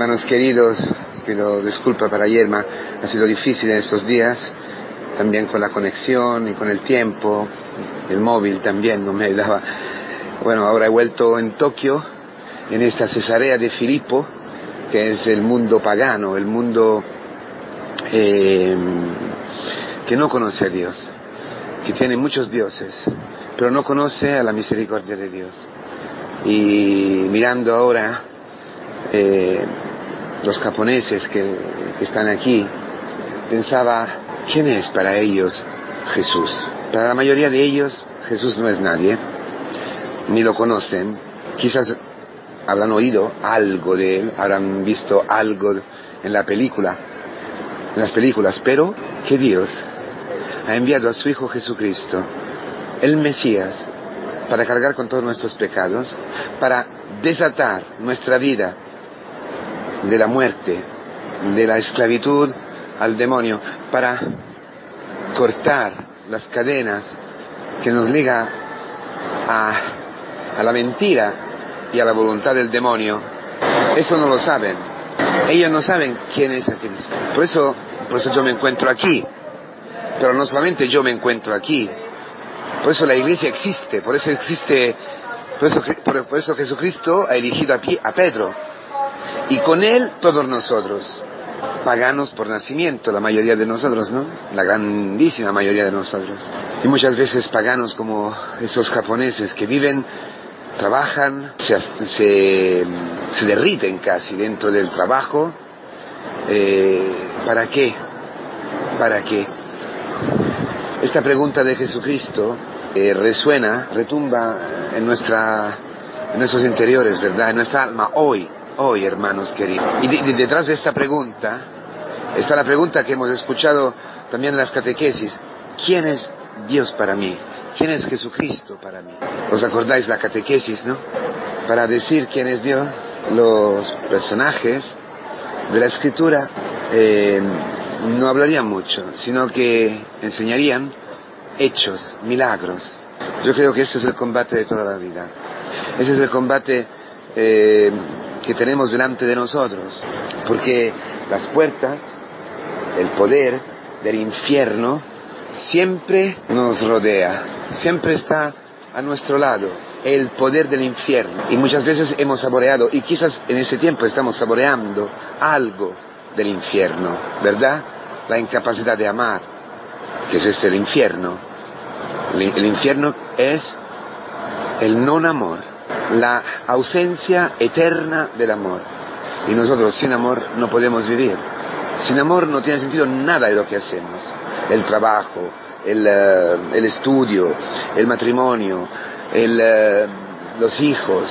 Hermanos queridos, pido disculpa para Yerma, ha sido difícil en estos días, también con la conexión y con el tiempo, el móvil también no me ayudaba. Bueno, ahora he vuelto en Tokio, en esta Cesarea de Filipo, que es el mundo pagano, el mundo eh, que no conoce a Dios, que tiene muchos dioses, pero no conoce a la misericordia de Dios. Y mirando ahora eh, los japoneses que, están aquí, pensaba, ¿quién es para ellos Jesús? Para la mayoría de ellos Jesús no es nadie, ni lo conocen, quizás habrán oído algo de él, habrán visto algo en la película, en las películas, pero que Dios ha enviado a su Hijo Jesucristo, el Mesías, para cargar con todos nuestros pecados, para desatar nuestra vida de la muerte, de la esclavitud al demonio, para cortar las cadenas que nos liga a, a la mentira y a la voluntad del demonio. Eso no lo saben. Ellos no saben quién es Cristo. Por eso, por eso yo me encuentro aquí. Pero no solamente yo me encuentro aquí. Por eso la iglesia existe. Por eso existe. Por eso, por, por eso Jesucristo ha elegido a, a Pedro. Y con él todos nosotros. Paganos por nacimiento, la mayoría de nosotros, ¿no? La grandísima mayoría de nosotros. Y muchas veces paganos como esos japoneses que viven trabajan, se, se, derriten casi dentro del trabajo. Eh, ¿Para qué? ¿Para qué? Esta pregunta de Jesucristo eh, resuena, retumba en, nuestra, en nuestros interiores, ¿verdad? En nuestra alma hoy, hoy, hermanos queridos. Y de, de, detrás de esta pregunta está la pregunta que hemos escuchado también en las catequesis. ¿Quién es Dios para mí? ¿Quién es Jesucristo para mí? ¿Os acordáis la catequesis, no? Para decir quién es Dios, los personajes de la escritura eh, no hablarían mucho, sino que enseñarían hechos, milagros. Yo creo que ese es el combate de toda la vida. Ese es el combate eh, que tenemos delante de nosotros. Porque las puertas, el poder del infierno, siempre nos rodea, siempre está a nuestro lado el poder del infierno. Y muchas veces hemos saboreado, y quizás en ese tiempo estamos saboreando algo del infierno, ¿verdad? La incapacidad de amar, que es este el infierno. El, infierno es el non amor, la ausencia eterna del amor. Y nosotros sin amor no podemos vivir. Sin amor no tiene sentido nada de lo que hacemos. El trabajo, el, uh, el estudio, el matrimonio, el, uh, los hijos,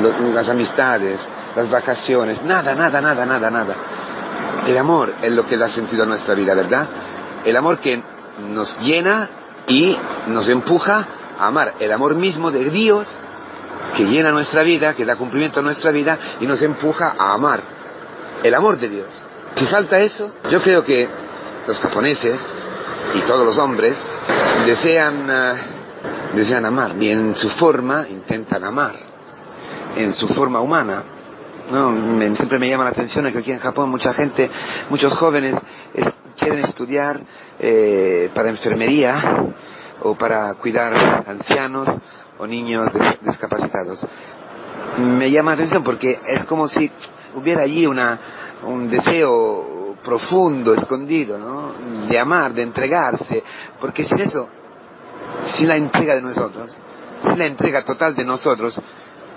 los, las amistades, las vacaciones, nada, nada, nada, nada, nada. El amor es lo que da sentido a nuestra vida, ¿verdad? El amor que nos llena y nos empuja a amar. El amor mismo de Dios que llena nuestra vida, que da cumplimiento a nuestra vida y nos empuja a amar. El amor de Dios. Si falta eso, yo creo que los japoneses y todos los hombres desean, uh, desean amar y en su forma intentan amar, en su forma humana. No, siempre me llama la atención que aquí en Japón mucha gente, muchos jóvenes es, quieren estudiar eh, para enfermería o para cuidar ancianos o niños discapacitados. Me llama la atención porque es como si hubiera allí una, un deseo profundo, escondido, ¿no? De amar, de entregarse, porque sin eso, sin la entrega de nosotros, sin la entrega total de nosotros,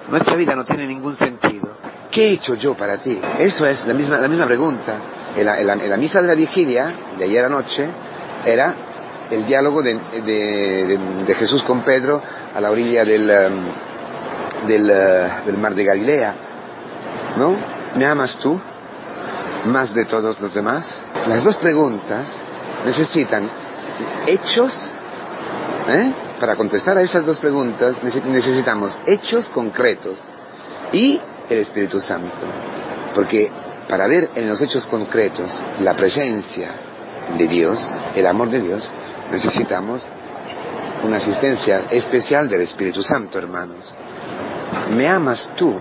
nuestra vida no tiene ningún sentido. ¿Qué he hecho yo para ti? Eso es la misma, la misma pregunta. La, en la, misa de la vigilia, de ayer anoche, era el diálogo de, Jesús con Pedro a la orilla del, um, uh, del mar de Galilea. ¿No? ¿Me amas tú? más de todos los demás? Las dos preguntas necesitan hechos, ¿eh? para contestar a esas dos preguntas necesitamos hechos concretos y el Espíritu Santo. Porque para ver en los hechos concretos la presencia de Dios, el amor de Dios, necesitamos una asistencia especial del Espíritu Santo, hermanos. ¿Me amas tú?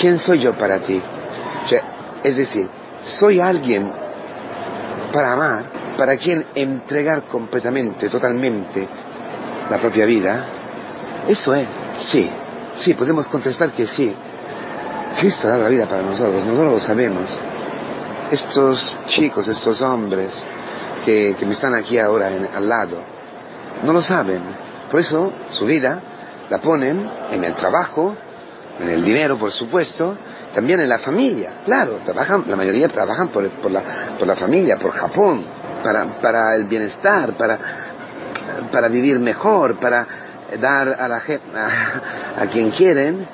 ¿Quién soy yo para ti? Es decir, soy alguien para amar, para quien entregar completamente, totalmente la propia vida. Eso es, sí, sí, podemos contestar que sí. Cristo da la vida para nosotros, nosotros lo sabemos. Estos chicos, estos hombres que, me están aquí ahora al lado, no lo saben. Por eso su vida la ponen en el trabajo, en el dinero, por supuesto, también en la familia, claro, trabajan, la mayoría trabajan por, la, familia, por Japón, para, el bienestar, para, vivir mejor, para dar a, la, a, a quien quieren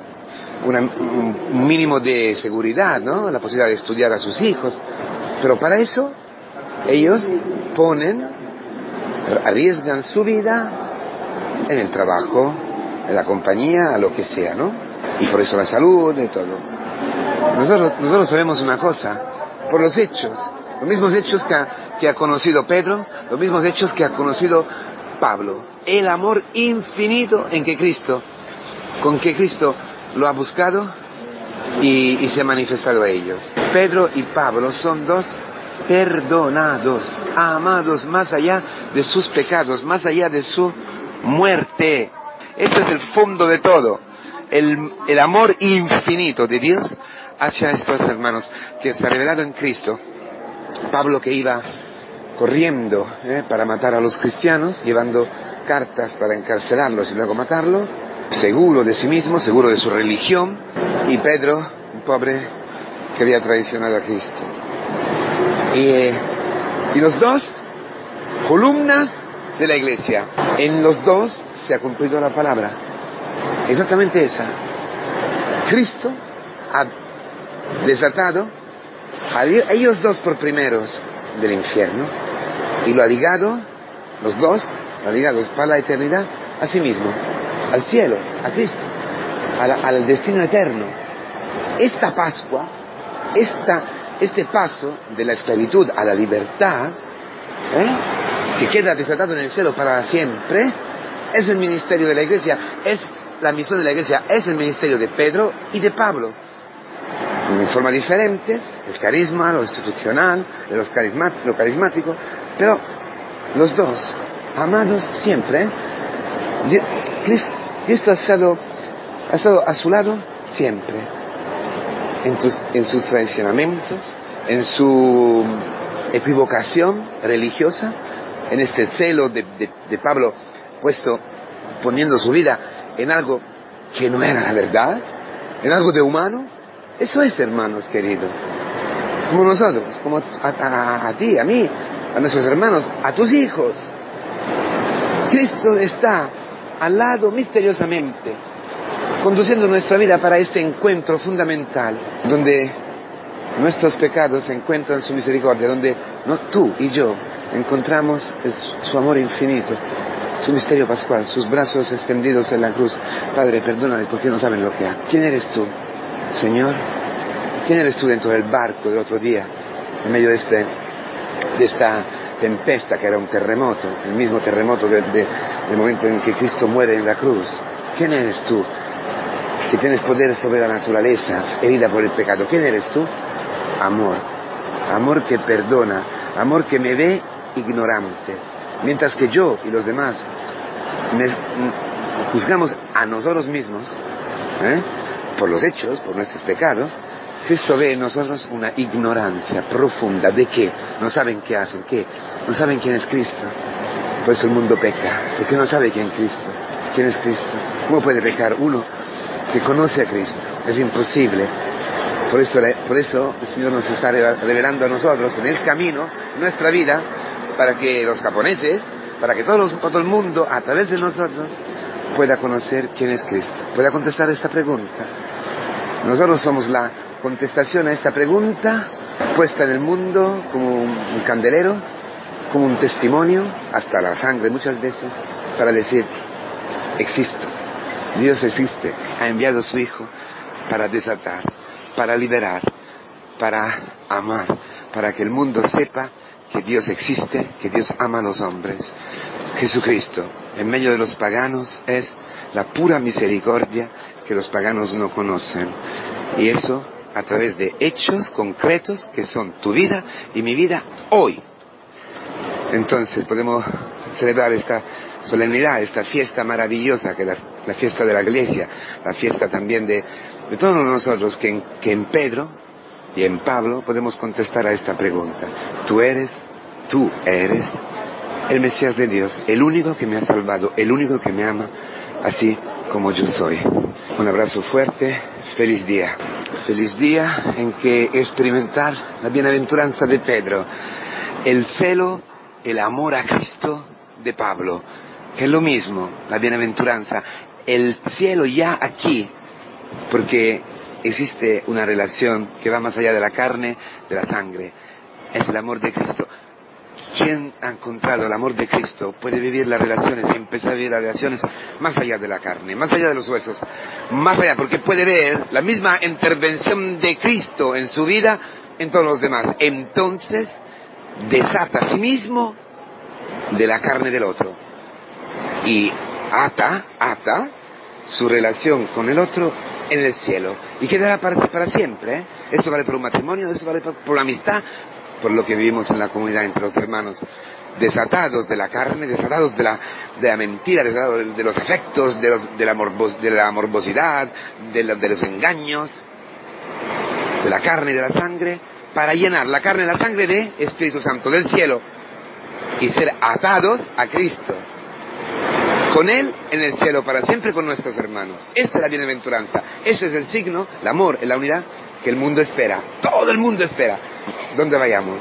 un mínimo de seguridad, ¿no? La posibilidad de estudiar a sus hijos. Pero para eso ellos ponen, arriesgan su vida en el trabajo, en la compañía, a lo que sea, ¿no? Y por eso la salud y todo. Nosotros, nosotros sabemos una cosa, por los hechos, los mismos hechos que ha, que ha conocido Pedro, los mismos hechos que ha conocido Pablo. El amor infinito en que Cristo, con que Cristo lo ha buscado y, se ha manifestado a ellos. Pedro y Pablo son dos perdonados, amados más allá de sus pecados, más allá de su muerte. Este es el fondo de todo. El, el, amor infinito de Dios hacia estos hermanos que se ha revelado en Cristo. Pablo que iba corriendo eh, para matar a los cristianos, llevando cartas para encarcelarlos y luego matarlos, seguro de sí mismo, seguro de su religión, y Pedro, un pobre que había traicionado a Cristo. Y, eh, y los dos, columnas de la iglesia. En los dos se ha cumplido la palabra. Exactamente esa. Cristo ha desatado a ellos dos por primeros del infierno y lo ha ligado, los dos, lo ha ligado para la eternidad a sí mismo al cielo, a Cristo, al destino eterno. Esta Pascua, este paso de la esclavitud a la libertad, ¿eh? que queda desatado en el cielo para siempre, es el ministerio de la iglesia, es la misión de la iglesia, es el ministerio de Pedro y de Pablo. En forma diferentes, el carisma, lo institucional, lo carismático, pero los dos, amados siempre. ¿eh? Cristo ha estado, ha estado a su lado siempre, en, sus traicionamientos, en su equivocación religiosa, en este celo de, Pablo puesto, poniendo su vida en algo que no era la verdad, en algo de humano. Eso es, hermanos queridos. Como nosotros, como a, ti, a mí, a nuestros hermanos, a tus hijos. Cristo está al lado misteriosamente, conduciendo nuestra vida para este encuentro fundamental, donde nuestros pecados encuentran su misericordia, donde tú y yo encontramos su amor infinito, su misterio pascual, sus brazos extendidos en la cruz. Padre, perdóname porque no saben lo que hay. ¿Quién eres tú, Señor? ¿Quién eres tú dentro del barco del otro día, en medio de, este, de esta tempesta que era un terremoto, el mismo terremoto del momento en que Cristo muere en la cruz. ¿Quién eres tú? Que tienes poder sobre la naturaleza, herida por el pecado. ¿Quién eres tú? Amor. Amor que perdona, amor que me ve ignorante. Mientras que yo y los demás juzgamos a nosotros mismos ¿eh? por los hechos, por nuestros pecados, Cristo ve en nosotros una ignorancia profunda de qué, no saben qué hacen, qué, no saben quién es Cristo. Por eso el mundo peca, porque no sabe quién es Cristo. ¿Quién es Cristo? ¿Cómo puede pecar uno que conoce a Cristo? Es imposible. Por eso, por eso el Señor nos está revelando a nosotros en el camino, nuestra vida, para que los japoneses, para que todos todo el mundo, a través de nosotros, pueda conocer quién es Cristo, pueda contestar esta pregunta. Nosotros somos la contestación a esta pregunta puesta en el mundo como un candelero, como un testimonio, hasta la sangre muchas veces, para decir, existo, Dios existe, ha enviado su Hijo para desatar, para liberar, para amar, para que el mundo sepa que Dios existe, que Dios ama a los hombres. Jesucristo, en medio de los paganos, es la pura misericordia que los paganos no conocen. Y eso a través de hechos concretos que son tu vida y mi vida hoy. Entonces podemos celebrar esta solemnidad, esta fiesta maravillosa que es la, fiesta de la iglesia, la fiesta también de, todos nosotros que que en Pedro y en Pablo podemos contestar a esta pregunta. Tú eres, tú eres el Mesías de Dios, el único que me ha salvado, el único que me ama, así como yo soy. Un abrazo fuerte, feliz día. Feliz día en que experimentar la bienaventuranza de Pedro, el celo, el amor a Cristo de Pablo, que es lo mismo, la bienaventuranza, el cielo ya aquí, porque existe una relación que va más allá de la carne, de la sangre, es el amor de Cristo. Quien ha encontrado el amor de Cristo puede vivir las relaciones y empezar a vivir las relaciones más allá de la carne, más allá de los huesos, más allá, porque puede ver la misma intervención de Cristo en su vida en todos los demás. Entonces desata a sí mismo de la carne del otro y ata, ata su relación con el otro en el cielo y quedará para, para siempre. ¿eh? Eso vale por un matrimonio, eso vale por, por la amistad, por lo que vivimos en la comunidad entre los hermanos, desatados de la carne, desatados de la, de la mentira, desatados de los afectos, de, los, de, la, de la morbosidad, de, de los engaños, de la carne y de la sangre, para llenar la carne y la sangre de Espíritu Santo del cielo y ser atados a Cristo. Con Él en el cielo para siempre con nuestros hermanos. Esta es la bienaventuranza. Eso es el signo, el amor, la unidad que el mundo espera. Todo el mundo espera. ¿Dónde vayamos?